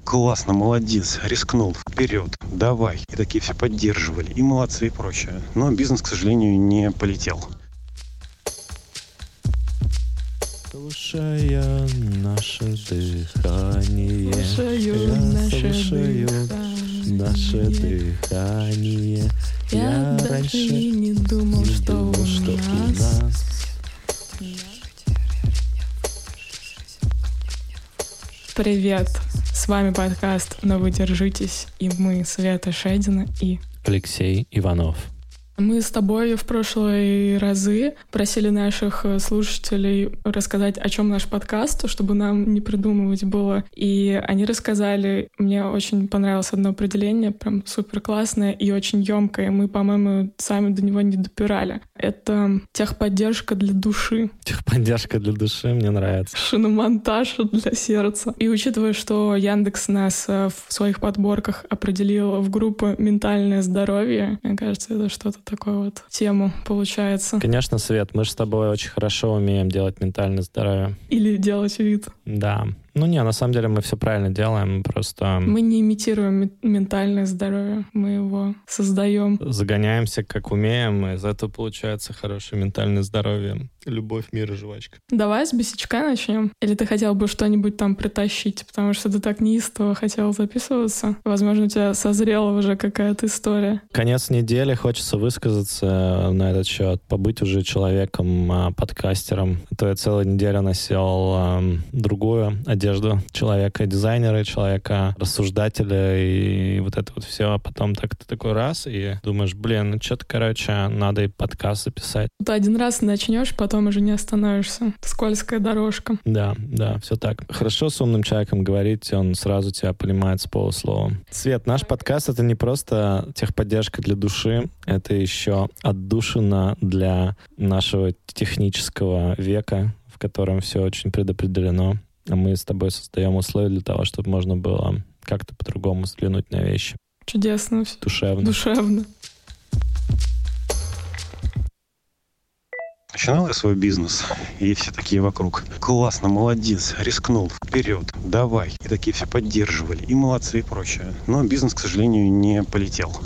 Классно, молодец, рискнул, вперед, давай. И такие все поддерживали, и молодцы, и прочее. Но бизнес, к сожалению, не полетел. Слушая наше дыхание, Слушаю я наше слушаю дыхание. наше дыхание. Я даже раньше не думал, не что думал, у что у нас нас Привет! С вами подкаст «Но вы держитесь» и мы, Света Шедина и... Алексей Иванов. Мы с тобой в прошлые разы просили наших э, слушателей рассказать, о чем наш подкаст, чтобы нам не придумывать было. И они рассказали, мне очень понравилось одно определение, прям супер классное и очень емкое. Мы, по-моему, сами до него не допирали. Это техподдержка для души. Техподдержка для души мне нравится. шиномонтаж для сердца. И учитывая, что Яндекс нас э, в своих подборках определил в группу «Ментальное здоровье», мне кажется, это что-то такое вот тему получается. Конечно, Свет, мы же с тобой очень хорошо умеем делать ментальное здоровье. Или делать вид. Да. Ну не, на самом деле мы все правильно делаем, просто Мы не имитируем ме- ментальное здоровье, мы его создаем. загоняемся как умеем, и из этого получается хорошее ментальное здоровье. Любовь, мир и жвачка. Давай с бесячка начнем. Или ты хотел бы что-нибудь там притащить, потому что ты так неистово хотел записываться. Возможно, у тебя созрела уже какая-то история. Конец недели, хочется высказаться на этот счет, побыть уже человеком, а, подкастером. А То я целую неделю носил ам, другую одежду человека дизайнера, человека рассуждателя и вот это вот все. А потом так ты такой раз и думаешь, блин, ну что-то, короче, надо и подкаст записать. Ты один раз начнешь, потом уже не остановишься. Скользкая дорожка. Да, да, все так. Хорошо с умным человеком говорить, он сразу тебя понимает с полуслова. Свет, наш подкаст — это не просто техподдержка для души, это еще отдушина для нашего технического века, в котором все очень предопределено. Мы с тобой создаем условия для того, чтобы можно было как-то по-другому взглянуть на вещи. Чудесно все. Душевно. Душевно. Начинал я свой бизнес, и все такие вокруг. Классно, молодец, рискнул, вперед, давай. И такие все поддерживали, и молодцы, и прочее. Но бизнес, к сожалению, не полетел.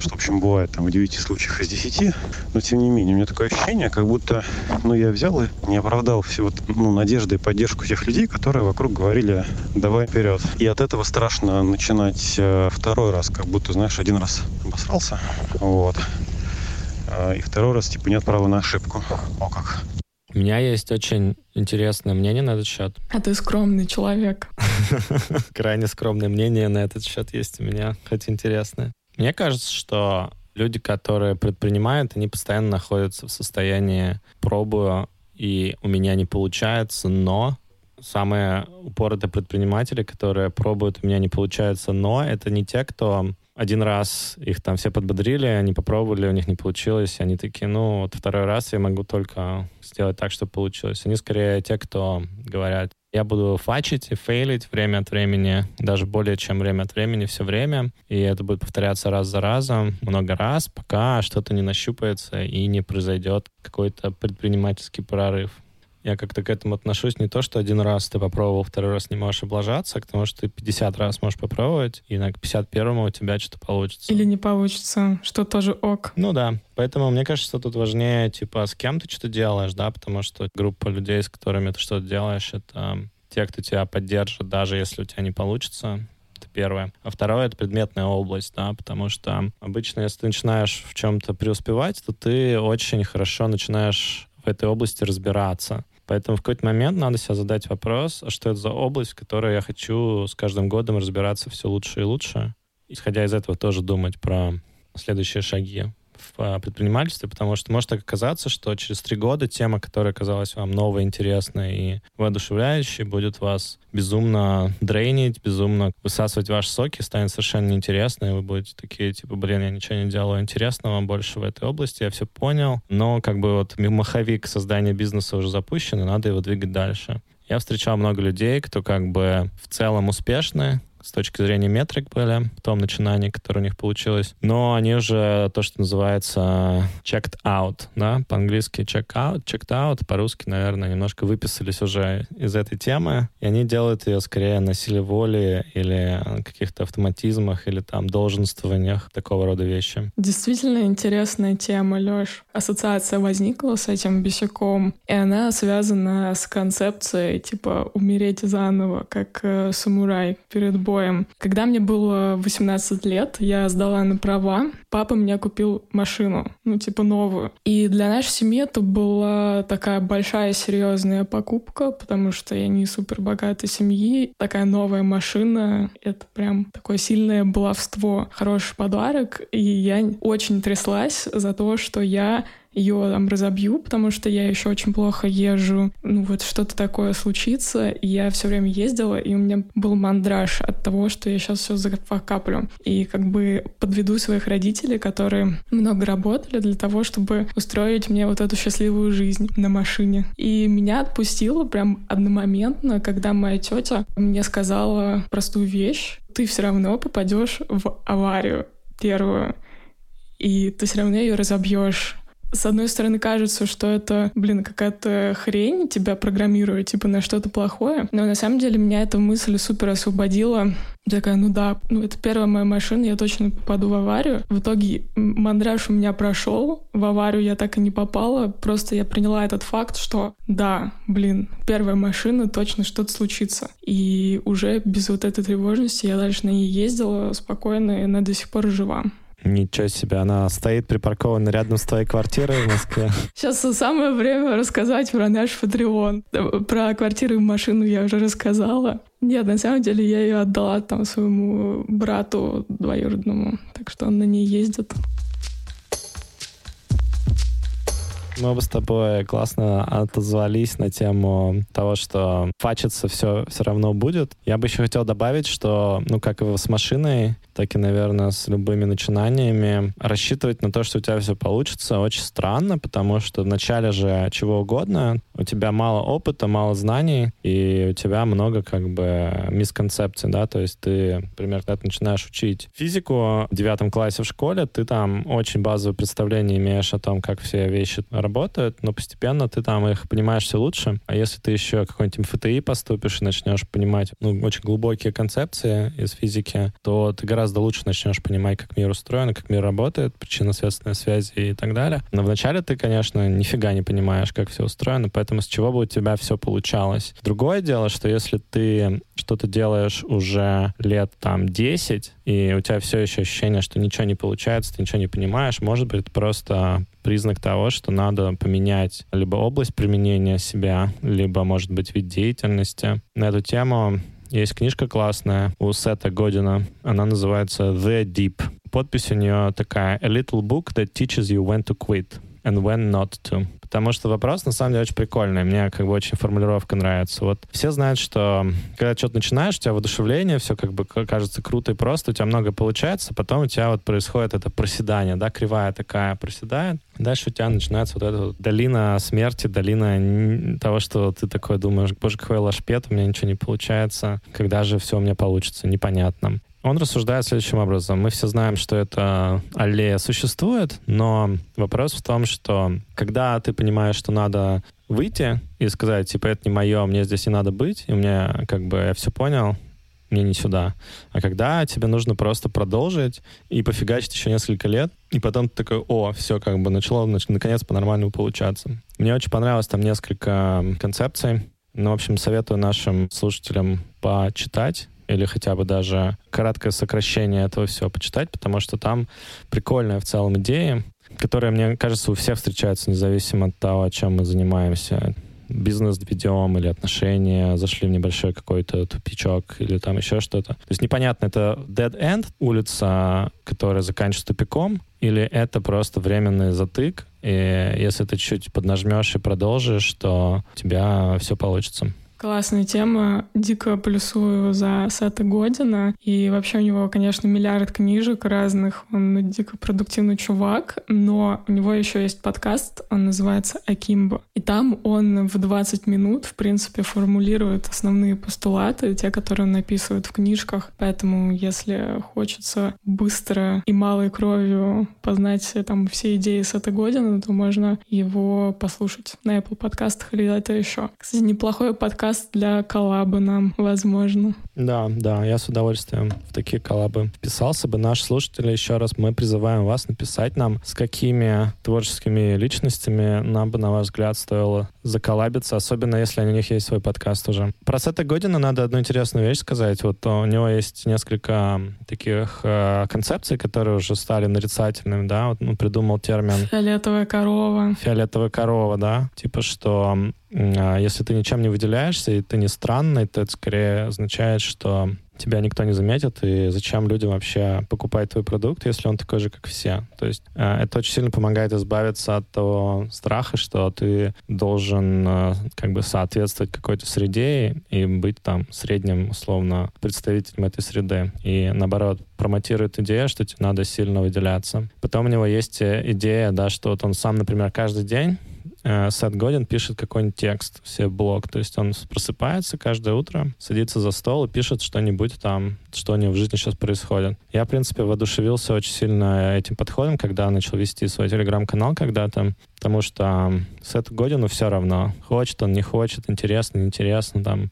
Что, в общем, бывает там в 9 случаях из 10. Но, тем не менее, у меня такое ощущение, как будто, ну, я взял и не оправдал все вот, ну, надежды и поддержку тех людей, которые вокруг говорили, давай вперед. И от этого страшно начинать э, второй раз, как будто, знаешь, один раз обосрался, вот. А, И второй раз, типа, нет права на ошибку. О как. У меня есть очень интересное мнение на этот счет. А ты скромный человек. Крайне скромное мнение на этот счет есть у меня, хоть интересное. Мне кажется, что люди, которые предпринимают, они постоянно находятся в состоянии пробую, и у меня не получается, но самые упоротые предприниматели, которые пробуют, у меня не получается, но это не те, кто один раз их там все подбодрили, они попробовали, у них не получилось, они такие, ну, вот второй раз я могу только сделать так, чтобы получилось. Они скорее те, кто говорят, я буду фачить и фейлить время от времени, даже более чем время от времени, все время. И это будет повторяться раз за разом, много раз, пока что-то не нащупается и не произойдет какой-то предпринимательский прорыв. Я как-то к этому отношусь не то, что один раз ты попробовал, второй раз не можешь облажаться, а к тому, что ты 50 раз можешь попробовать, и на 51-му у тебя что-то получится. Или не получится, что тоже ок. Ну да, поэтому мне кажется, что тут важнее, типа, с кем ты что-то делаешь, да, потому что группа людей, с которыми ты что-то делаешь, это те, кто тебя поддержит, даже если у тебя не получится. Это первое. А второе — это предметная область, да, потому что обычно, если ты начинаешь в чем-то преуспевать, то ты очень хорошо начинаешь в этой области разбираться. Поэтому в какой-то момент надо себе задать вопрос, а что это за область, в которой я хочу с каждым годом разбираться все лучше и лучше. Исходя из этого тоже думать про следующие шаги в а, предпринимательстве, потому что может так оказаться, что через три года тема, которая казалась вам новой, интересной и воодушевляющей, будет вас безумно дрейнить, безумно высасывать ваши соки, станет совершенно неинтересной, и вы будете такие, типа, блин, я ничего не делаю интересного больше в этой области, я все понял, но как бы вот маховик создания бизнеса уже запущен, и надо его двигать дальше. Я встречал много людей, кто как бы в целом успешны, с точки зрения метрик были в том начинании, которое у них получилось. Но они уже то, что называется checked out, да, по-английски check out, checked out, по-русски, наверное, немножко выписались уже из этой темы, и они делают ее скорее на силе воли или каких-то автоматизмах или там долженствованиях, такого рода вещи. Действительно интересная тема, Лёш. Ассоциация возникла с этим бесяком, и она связана с концепцией типа умереть заново, как э, самурай перед боем. Когда мне было 18 лет, я сдала на права, папа мне купил машину, ну типа новую. И для нашей семьи это была такая большая серьезная покупка, потому что я не супер богатой семьи. Такая новая машина — это прям такое сильное баловство, хороший подарок. И я очень тряслась за то, что я ее там разобью, потому что я еще очень плохо езжу. Ну вот что-то такое случится, и я все время ездила, и у меня был мандраж от того, что я сейчас все закаплю. И как бы подведу своих родителей, которые много работали для того, чтобы устроить мне вот эту счастливую жизнь на машине. И меня отпустило прям одномоментно, когда моя тетя мне сказала простую вещь. Ты все равно попадешь в аварию первую, и ты все равно ее разобьешь с одной стороны, кажется, что это, блин, какая-то хрень тебя программирует, типа, на что-то плохое. Но на самом деле меня эта мысль супер освободила. Я такая, ну да, ну это первая моя машина, я точно попаду в аварию. В итоге мандраж у меня прошел, в аварию я так и не попала, просто я приняла этот факт, что да, блин, первая машина, точно что-то случится. И уже без вот этой тревожности я дальше на ней ездила спокойно, и она до сих пор жива. Ничего себе, она стоит припаркована рядом с твоей квартирой в Москве. Сейчас самое время рассказать про наш Патреон. Про квартиру и машину я уже рассказала. Нет, на самом деле я ее отдала там своему брату двоюродному, так что он на ней ездит. Мы бы с тобой классно отозвались на тему того, что фачиться все, все равно будет. Я бы еще хотел добавить, что, ну, как и с машиной, так и, наверное, с любыми начинаниями, рассчитывать на то, что у тебя все получится, очень странно, потому что в начале же чего угодно, у тебя мало опыта, мало знаний, и у тебя много как бы мисконцепций, да, то есть ты, например, когда ты начинаешь учить физику в девятом классе в школе, ты там очень базовое представление имеешь о том, как все вещи работают, но постепенно ты там их понимаешь все лучше. А если ты еще какой-нибудь МФТИ поступишь и начнешь понимать ну, очень глубокие концепции из физики, то ты гораздо лучше начнешь понимать, как мир устроен, как мир работает, причинно-следственные связи и так далее. Но вначале ты, конечно, нифига не понимаешь, как все устроено, поэтому с чего бы у тебя все получалось. Другое дело, что если ты что-то делаешь уже лет там 10, и у тебя все еще ощущение, что ничего не получается, ты ничего не понимаешь, может быть, просто признак того, что надо поменять либо область применения себя, либо, может быть, вид деятельности. На эту тему есть книжка классная у Сета Година. Она называется The Deep. Подпись у нее такая «A little book that teaches you when to quit and when not to». Потому что вопрос, на самом деле, очень прикольный. Мне как бы очень формулировка нравится. Вот все знают, что когда что-то начинаешь, у тебя воодушевление, все как бы кажется круто и просто, у тебя много получается, потом у тебя вот происходит это проседание, да, кривая такая проседает. Дальше у тебя начинается вот эта вот долина смерти, долина того, что ты такой думаешь, боже, какой лашпет, у меня ничего не получается, когда же все у меня получится, непонятно. Он рассуждает следующим образом. Мы все знаем, что эта аллея существует, но вопрос в том, что когда ты понимаешь, что надо выйти и сказать, типа, это не мое, мне здесь не надо быть, и мне как бы я все понял, мне не сюда. А когда тебе нужно просто продолжить и пофигачить еще несколько лет, и потом ты такой, о, все, как бы начало, наконец, по-нормальному получаться. Мне очень понравилось там несколько концепций. Ну, в общем, советую нашим слушателям почитать или хотя бы даже краткое сокращение этого всего почитать, потому что там прикольная в целом идея, которая, мне кажется, у всех встречается, независимо от того, чем мы занимаемся бизнес ведем или отношения, зашли в небольшой какой-то тупичок или там еще что-то. То есть непонятно, это dead end, улица, которая заканчивается тупиком, или это просто временный затык, и если ты чуть поднажмешь и продолжишь, то у тебя все получится. Классная тема. Дико плюсую за Сета Година. И вообще у него, конечно, миллиард книжек разных. Он дико продуктивный чувак. Но у него еще есть подкаст, он называется «Акимбо». И там он в 20 минут, в принципе, формулирует основные постулаты, те, которые он написывает в книжках. Поэтому, если хочется быстро и малой кровью познать там все идеи Сета Година, то можно его послушать на Apple подкастах или это еще. Кстати, неплохой подкаст подкаст для коллаба нам, возможно. Да, да, я с удовольствием в такие коллабы вписался бы. Наши слушатели, еще раз, мы призываем вас написать нам, с какими творческими личностями нам бы, на ваш взгляд, стоило заколлабиться, особенно если у них есть свой подкаст уже. Про Сета Година надо одну интересную вещь сказать. Вот у него есть несколько таких э, концепций, которые уже стали нарицательными, да, вот он придумал термин... Фиолетовая корова. Фиолетовая корова, да, типа что а если ты ничем не выделяешься, и ты не странный, то это скорее означает, что тебя никто не заметит, и зачем людям вообще покупать твой продукт, если он такой же, как все. То есть э, это очень сильно помогает избавиться от того страха, что ты должен э, как бы соответствовать какой-то среде и быть там средним, условно, представителем этой среды. И наоборот, промотирует идею, что тебе надо сильно выделяться. Потом у него есть э, идея, да, что вот он сам, например, каждый день э, Сет Годин пишет какой-нибудь текст в блог. То есть он просыпается каждое утро, садится за стол и пишет что-нибудь там, что у него в жизни сейчас происходит. Я, в принципе, воодушевился очень сильно этим подходом, когда начал вести свой телеграм-канал когда-то, потому что Сету Годину все равно, хочет он, не хочет, интересно, неинтересно, там,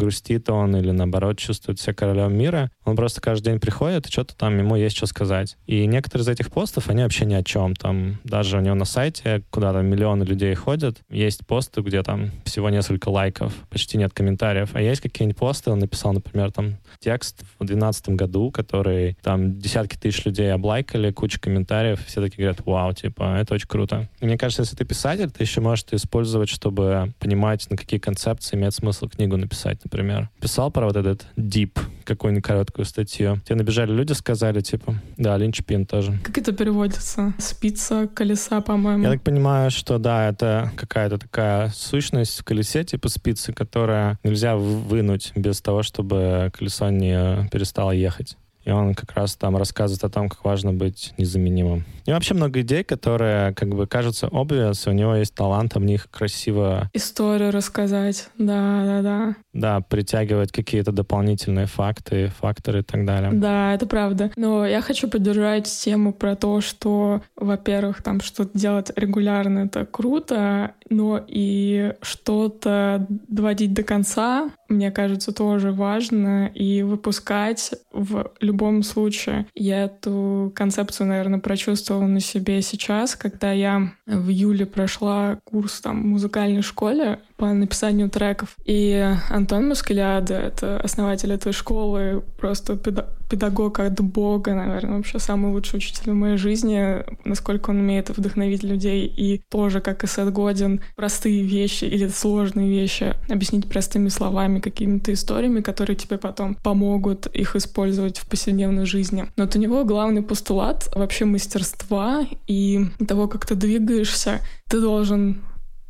грустит он или, наоборот, чувствует себя королем мира. Он просто каждый день приходит, и что-то там ему есть что сказать. И некоторые из этих постов, они вообще ни о чем. Там даже у него на сайте, куда там миллионы людей ходят, есть посты, где там всего несколько лайков, почти нет комментариев. А есть какие-нибудь посты, он написал, например, там текст в 2012 году, который там десятки тысяч людей облайкали, куча комментариев, все такие говорят, вау, типа, это очень круто. И мне кажется, если ты писатель, ты еще можешь это использовать, чтобы понимать, на какие концепции имеет смысл книгу написать например, писал про вот этот deep, какую-нибудь короткую статью. Тебе набежали люди, сказали, типа, да, линчпин тоже. Как это переводится? Спица колеса, по-моему. Я так понимаю, что да, это какая-то такая сущность в колесе, типа спицы, которая нельзя вынуть без того, чтобы колесо не перестало ехать. И он как раз там рассказывает о том, как важно быть незаменимым. И вообще много идей, которые как бы кажутся obvious, у него есть талант в них красиво... Историю рассказать, да-да-да. Да, притягивать какие-то дополнительные факты, факторы и так далее. Да, это правда. Но я хочу поддержать тему про то, что, во-первых, там что-то делать регулярно — это круто, но и что-то доводить до конца, мне кажется, тоже важно, и выпускать в любом случае. Я эту концепцию, наверное, прочувствовала на себе сейчас, когда я в июле прошла курс там в музыкальной школе по написанию треков. И Антон Маскаляда, это основатель этой школы, просто педагог от бога, наверное, вообще самый лучший учитель в моей жизни, насколько он умеет вдохновить людей и тоже, как и Сет Годин, простые вещи или сложные вещи объяснить простыми словами, какими-то историями, которые тебе потом помогут их использовать в повседневной жизни. Но вот у него главный постулат вообще мастерства и того, как ты двигаешься, ты должен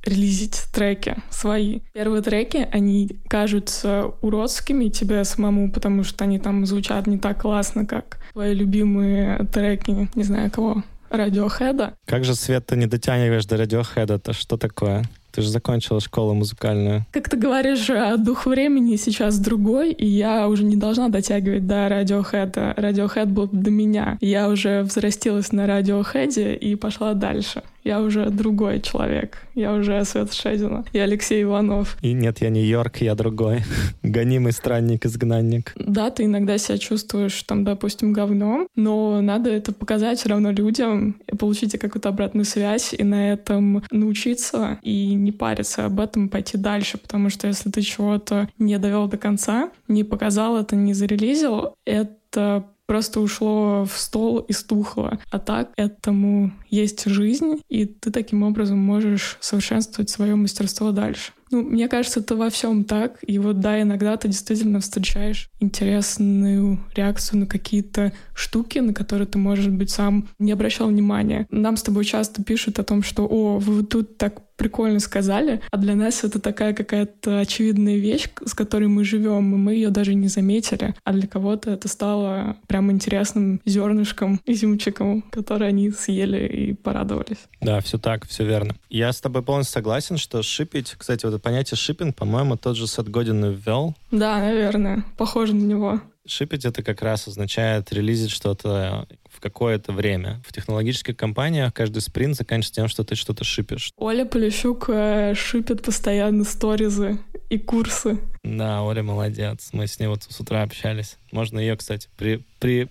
релизить треки свои. Первые треки, они кажутся уродскими тебе самому, потому что они там звучат не так классно, как твои любимые треки, не знаю кого, Радиохеда. Как же, Свет, ты не дотягиваешь до Радиохеда-то? Что такое? Ты же закончила школу музыкальную. Как ты говоришь, э, дух времени сейчас другой, и я уже не должна дотягивать до радиохэда. Радиохэд был до меня. Я уже взрастилась на радиохэде и пошла дальше. Я уже другой человек. Я уже Свет Шедина. Я Алексей Иванов. И нет, я не Йорк, я другой. Гонимый странник-изгнанник. Да, ты иногда себя чувствуешь, там, допустим, говном, но надо это показать все равно людям, получите какую-то обратную связь и на этом научиться и не париться об этом, пойти дальше, потому что если ты чего-то не довел до конца, не показал это, не зарелизил, это просто ушло в стол и стухло. А так этому есть жизнь, и ты таким образом можешь совершенствовать свое мастерство дальше. Ну, мне кажется, это во всем так. И вот да, иногда ты действительно встречаешь интересную реакцию на какие-то штуки, на которые ты, может быть, сам не обращал внимания. Нам с тобой часто пишут о том, что «О, вы тут так прикольно сказали, а для нас это такая какая-то очевидная вещь, с которой мы живем, и мы ее даже не заметили. А для кого-то это стало прям интересным зернышком, изюмчиком, который они съели и порадовались. Да, все так, все верно. Я с тобой полностью согласен, что шипить, кстати, вот это понятие шиппинг, по-моему, тот же Сет Годин ввел. Да, наверное, похоже на него. Шипить это как раз означает релизить что-то в какое-то время. В технологических компаниях каждый спринт заканчивается тем, что ты что-то шипишь. Оля Полищук э, шипит постоянно сторизы и курсы. Да, Оля молодец. Мы с ней вот с утра общались. Можно ее, кстати, при, при,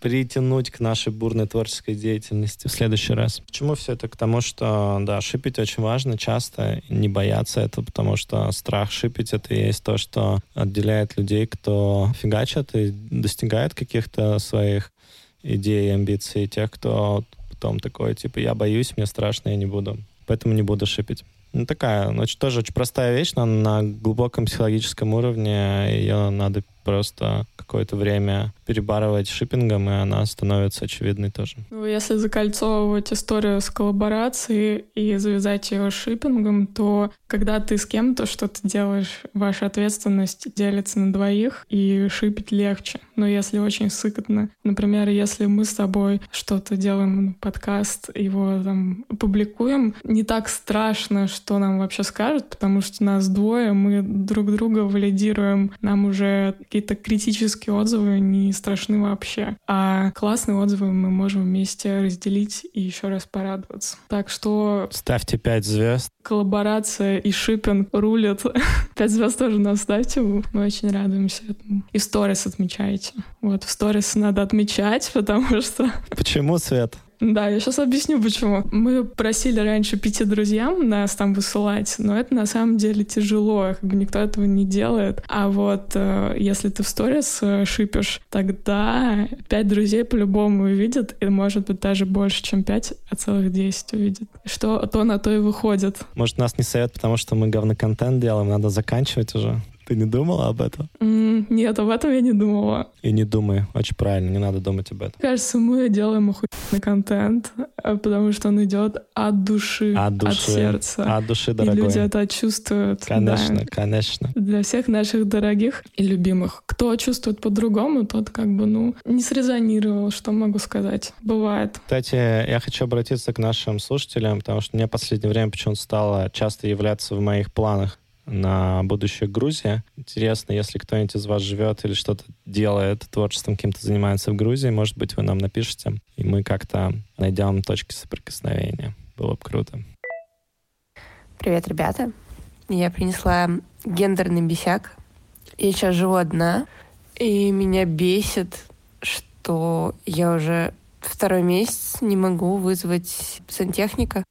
притянуть к нашей бурной творческой деятельности в следующий раз. Почему все это? К тому, что, да, шипить очень важно часто, не бояться этого, потому что страх шипить — это и есть то, что отделяет людей, кто фигачит и достигает каких-то своих идей амбиций, тех, кто потом такой, типа, я боюсь, мне страшно, я не буду. Поэтому не буду шипить. Ну, такая, ну, тоже очень простая вещь, но на глубоком психологическом уровне ее надо просто какое-то время перебарывать шиппингом, и она становится очевидной тоже. Ну, если закольцовывать историю с коллаборацией и завязать ее шиппингом, то когда ты с кем-то что-то делаешь, ваша ответственность делится на двоих, и шипить легче. Но если очень сыкотно, например, если мы с тобой что-то делаем, подкаст, его там публикуем, не так страшно, что нам вообще скажут, потому что нас двое, мы друг друга валидируем, нам уже какие-то критические отзывы не страшны вообще. А классные отзывы мы можем вместе разделить и еще раз порадоваться. Так что... Ставьте 5 звезд. Коллаборация и шиппинг рулят. 5 звезд тоже нас ставьте. Мы очень радуемся этому. И сторис отмечайте. Вот, в сторис надо отмечать, потому что... Почему, Свет? Да, я сейчас объясню, почему. Мы просили раньше пяти друзьям нас там высылать, но это на самом деле тяжело, как бы никто этого не делает. А вот э, если ты в сторис э, шипишь, тогда пять друзей по-любому увидят, и может быть даже больше, чем пять, а целых десять увидят. Что то на то и выходит. Может, нас не совет, потому что мы говно-контент делаем, надо заканчивать уже. Ты не думала об этом? Mm, нет, об этом я не думала. И не думай. Очень правильно, не надо думать об этом. Кажется, мы делаем охуенный контент, э, потому что он идет от души, от, души, от сердца. От души, дорогой. И люди это чувствуют. Конечно, да. конечно. Для всех наших дорогих и любимых. Кто чувствует по-другому, тот как бы, ну, не срезонировал, что могу сказать. Бывает. Кстати, я хочу обратиться к нашим слушателям, потому что мне в последнее время почему-то стало часто являться в моих планах на будущее Грузия. Интересно, если кто-нибудь из вас живет или что-то делает, творчеством каким-то занимается в Грузии, может быть, вы нам напишите, и мы как-то найдем точки соприкосновения. Было бы круто. Привет, ребята. Я принесла гендерный бесяк. Я сейчас живу одна, и меня бесит, что я уже второй месяц не могу вызвать сантехника,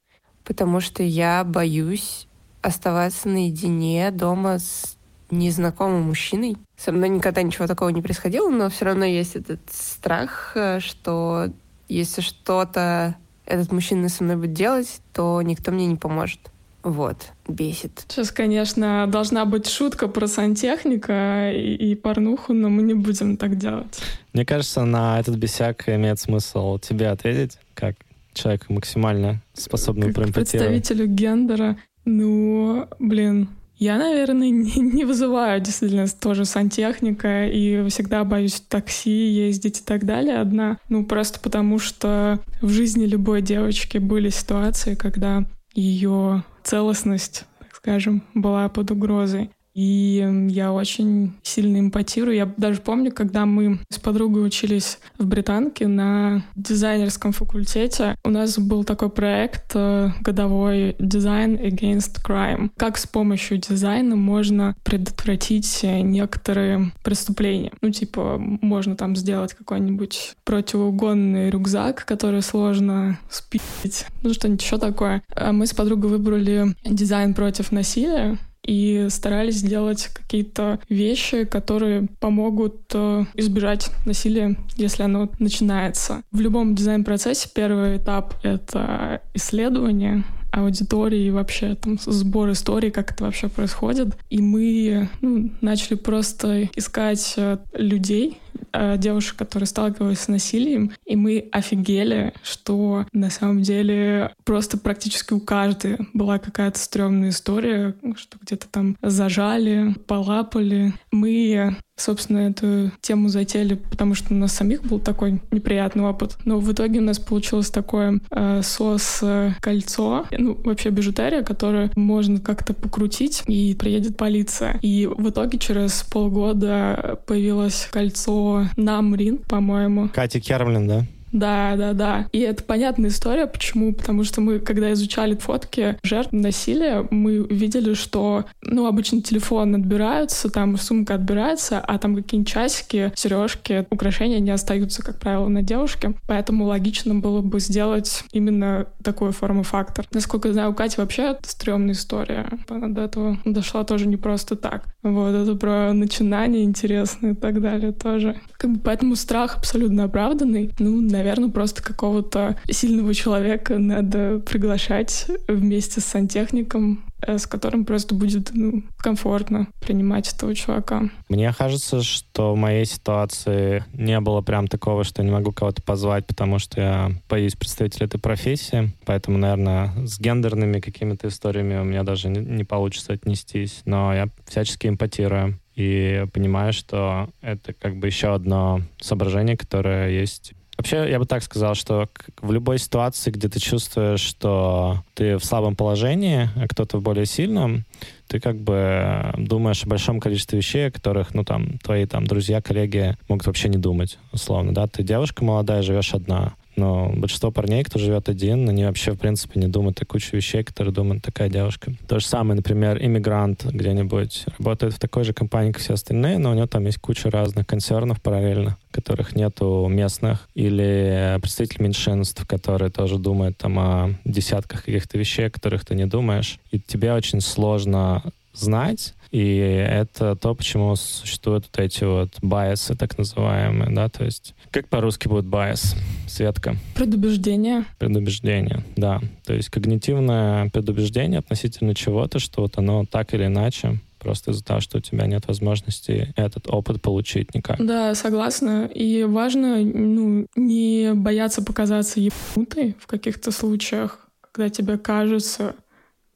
потому что я боюсь оставаться наедине дома с незнакомым мужчиной. Со мной никогда ничего такого не происходило, но все равно есть этот страх, э, что если что-то этот мужчина со мной будет делать, то никто мне не поможет. Вот, бесит. Сейчас, конечно, должна быть шутка про сантехника и, и порнуху, но мы не будем так делать. Мне кажется, на этот бесяк имеет смысл тебе ответить, как человек максимально способный как представителю гендера. Ну, блин, я, наверное, не, не вызываю действительно тоже сантехника и всегда боюсь такси ездить и так далее одна. Ну, просто потому что в жизни любой девочки были ситуации, когда ее целостность, так скажем, была под угрозой. И я очень сильно импотирую. Я даже помню, когда мы с подругой учились в Британке на дизайнерском факультете, у нас был такой проект э, годовой Design Against Crime. Как с помощью дизайна можно предотвратить некоторые преступления. Ну, типа, можно там сделать какой-нибудь противоугонный рюкзак, который сложно спить, ну, что-нибудь еще такое. А мы с подругой выбрали дизайн против насилия, и старались сделать какие-то вещи, которые помогут э, избежать насилия, если оно начинается. В любом дизайн-процессе первый этап — это исследование, аудитории и вообще там сбор истории, как это вообще происходит. И мы ну, начали просто искать э, людей, э, девушек, которые сталкивались с насилием, и мы офигели, что на самом деле просто практически у каждой была какая-то стрёмная история, что где-то там зажали, полапали. Мы собственно, эту тему затеяли, потому что у нас самих был такой неприятный опыт. Но в итоге у нас получилось такое э, сос-кольцо, ну, вообще бижутерия, которое можно как-то покрутить, и приедет полиция. И в итоге через полгода появилось кольцо Намрин, по-моему. Катя Кермлин, да? Да, да, да. И это понятная история. Почему? Потому что мы, когда изучали фотки жертв насилия, мы видели, что, ну, обычно телефон отбираются, там сумка отбирается, а там какие-нибудь часики, сережки, украшения не остаются, как правило, на девушке. Поэтому логично было бы сделать именно такую форму-фактор. Насколько я знаю, у Кати вообще стрёмная история. Она до этого дошла тоже не просто так. Вот, это про начинание интересное и так далее тоже. Как бы поэтому страх абсолютно оправданный. Ну, наверное, просто какого-то сильного человека надо приглашать вместе с сантехником, э, с которым просто будет ну, комфортно принимать этого чувака. Мне кажется, что в моей ситуации не было прям такого, что я не могу кого-то позвать, потому что я боюсь представителя этой профессии. Поэтому, наверное, с гендерными какими-то историями у меня даже не, не получится отнестись. Но я всячески импотирую и понимаю, что это как бы еще одно соображение, которое есть Вообще, я бы так сказал, что в любой ситуации, где ты чувствуешь, что ты в слабом положении, а кто-то в более сильном, ты как бы думаешь о большом количестве вещей, о которых, ну, там, твои там друзья, коллеги могут вообще не думать, условно, да? Ты девушка молодая, живешь одна. Но большинство парней, кто живет один, они вообще, в принципе, не думают о куче вещей, которые думает такая девушка. То же самое, например, иммигрант где-нибудь работает в такой же компании, как все остальные, но у него там есть куча разных концернов параллельно, которых нету местных, или представитель меньшинств, которые тоже думают там о десятках каких-то вещей, о которых ты не думаешь. И тебе очень сложно знать, и это то, почему существуют вот эти вот bias ы, так называемые, да, то есть как по-русски будет bias, Светка? Предубеждение. Предубеждение, да. То есть когнитивное предубеждение относительно чего-то, что вот оно так или иначе просто из-за того, что у тебя нет возможности этот опыт получить никак. Да, согласна. И важно ну, не бояться показаться ебанутой в каких-то случаях, когда тебе кажется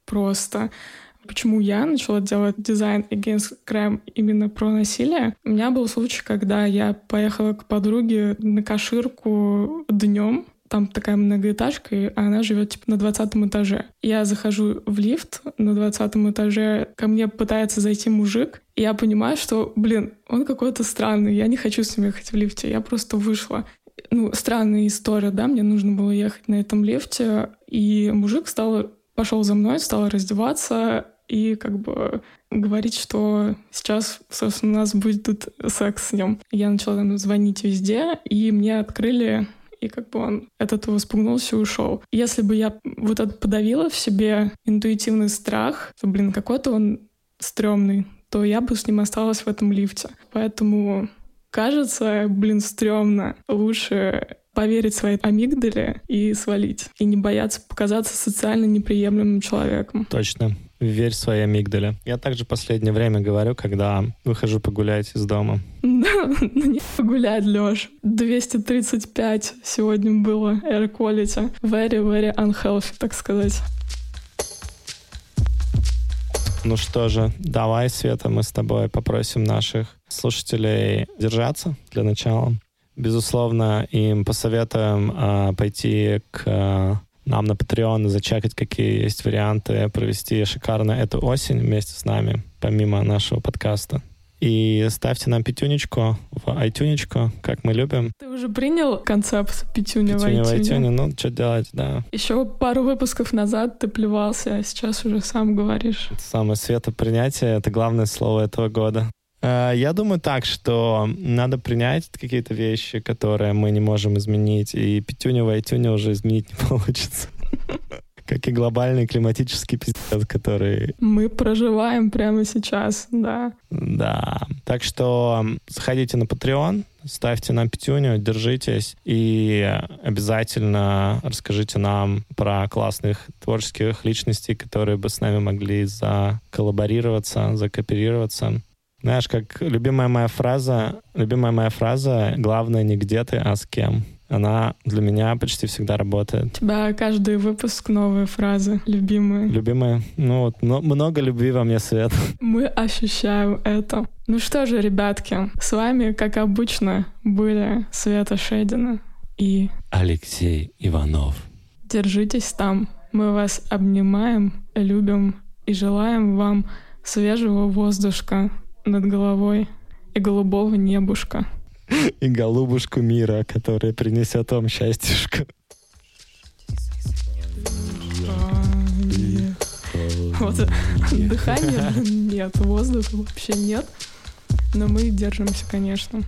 просто Почему я начала делать дизайн Against Crime именно про насилие? У меня был случай, когда я поехала к подруге на Каширку днем, там такая многоэтажка, и она живет типа на 20 этаже. Я захожу в лифт на 20 этаже, ко мне пытается зайти мужик, и я понимаю, что, блин, он какой-то странный, я не хочу с ним ехать в лифте, я просто вышла. Ну, странная история, да, мне нужно было ехать на этом лифте, и мужик стал пошел за мной, стал раздеваться, и как бы говорить, что сейчас, собственно, у нас будет тут секс с ним. Я начала там звонить везде, и мне открыли и как бы он от этого спугнулся и ушел. Если бы я вот это подавила в себе интуитивный страх, то, блин, какой-то он стрёмный, то я бы с ним осталась в этом лифте. Поэтому кажется, блин, стрёмно. Лучше поверить своей амигдале и свалить. И не бояться показаться социально неприемлемым человеком. Точно. Верь своей амигдале. Я также последнее время говорю, когда выхожу погулять из дома. Ну не погулять, Лёш. 235 сегодня было air quality. Very, very unhealthy, так сказать. Ну что же, давай, Света, мы с тобой попросим наших слушателей держаться для начала. Безусловно, им посоветуем э, пойти к э, нам на Patreon и зачекать, какие есть варианты провести шикарно эту осень вместе с нами, помимо нашего подкаста. И ставьте нам пятюнечку в iTunes, как мы любим. Ты уже принял концепт пятюня, пятюня в iTunes? Ну, что делать, да. Еще пару выпусков назад ты плевался, а сейчас уже сам говоришь. Это самое светопринятие — это главное слово этого года. Э, я думаю так, что надо принять какие-то вещи, которые мы не можем изменить, и пятюню в iTunes уже изменить не получится. Как и глобальный климатический пиздец, который... Мы проживаем прямо сейчас, да. Да. Так что заходите на Patreon, ставьте нам пятюню, держитесь и обязательно расскажите нам про классных творческих личностей, которые бы с нами могли заколлаборироваться, закооперироваться. Знаешь, как любимая моя фраза, любимая моя фраза «Главное не где ты, а с кем». Она для меня почти всегда работает. У тебя каждый выпуск новые фразы, любимые. Любимая? Ну вот, но, много любви во мне, Свет. Мы ощущаем это. Ну что же, ребятки, с вами, как обычно, были Света Шедина и Алексей Иванов. Держитесь там. Мы вас обнимаем, любим и желаем вам свежего воздушка над головой и голубого небушка. И голубушку мира, которая принесет вам счастьюшко. Вот дыхания нет, воздуха вообще нет. Но мы держимся, конечно.